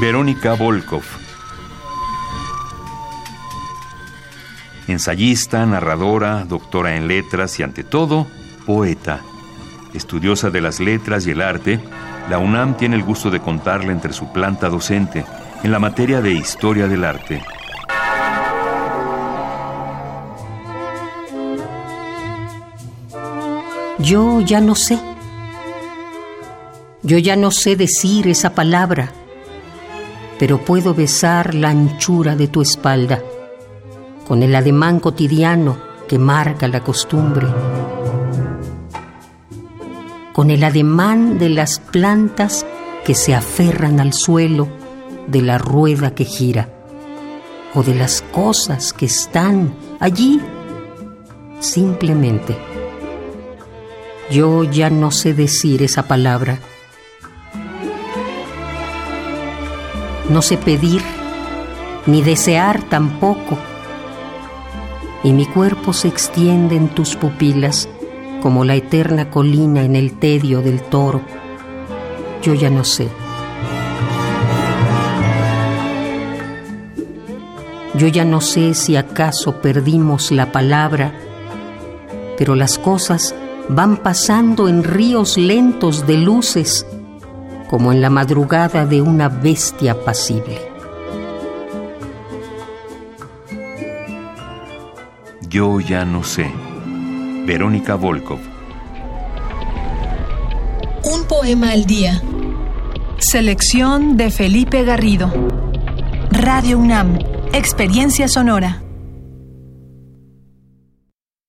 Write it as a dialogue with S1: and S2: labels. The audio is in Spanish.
S1: Verónica Volkov. Ensayista, narradora, doctora en letras y ante todo, poeta. Estudiosa de las letras y el arte, la UNAM tiene el gusto de contarla entre su planta docente en la materia de historia del arte.
S2: Yo ya no sé. Yo ya no sé decir esa palabra, pero puedo besar la anchura de tu espalda con el ademán cotidiano que marca la costumbre, con el ademán de las plantas que se aferran al suelo de la rueda que gira, o de las cosas que están allí simplemente. Yo ya no sé decir esa palabra. No sé pedir, ni desear tampoco. Y mi cuerpo se extiende en tus pupilas como la eterna colina en el tedio del toro. Yo ya no sé. Yo ya no sé si acaso perdimos la palabra, pero las cosas van pasando en ríos lentos de luces, como en la madrugada de una bestia pasible.
S1: Yo ya no sé. Verónica Volkov.
S3: Un poema al día. Selección de Felipe Garrido. Radio UNAM. Experiencia sonora.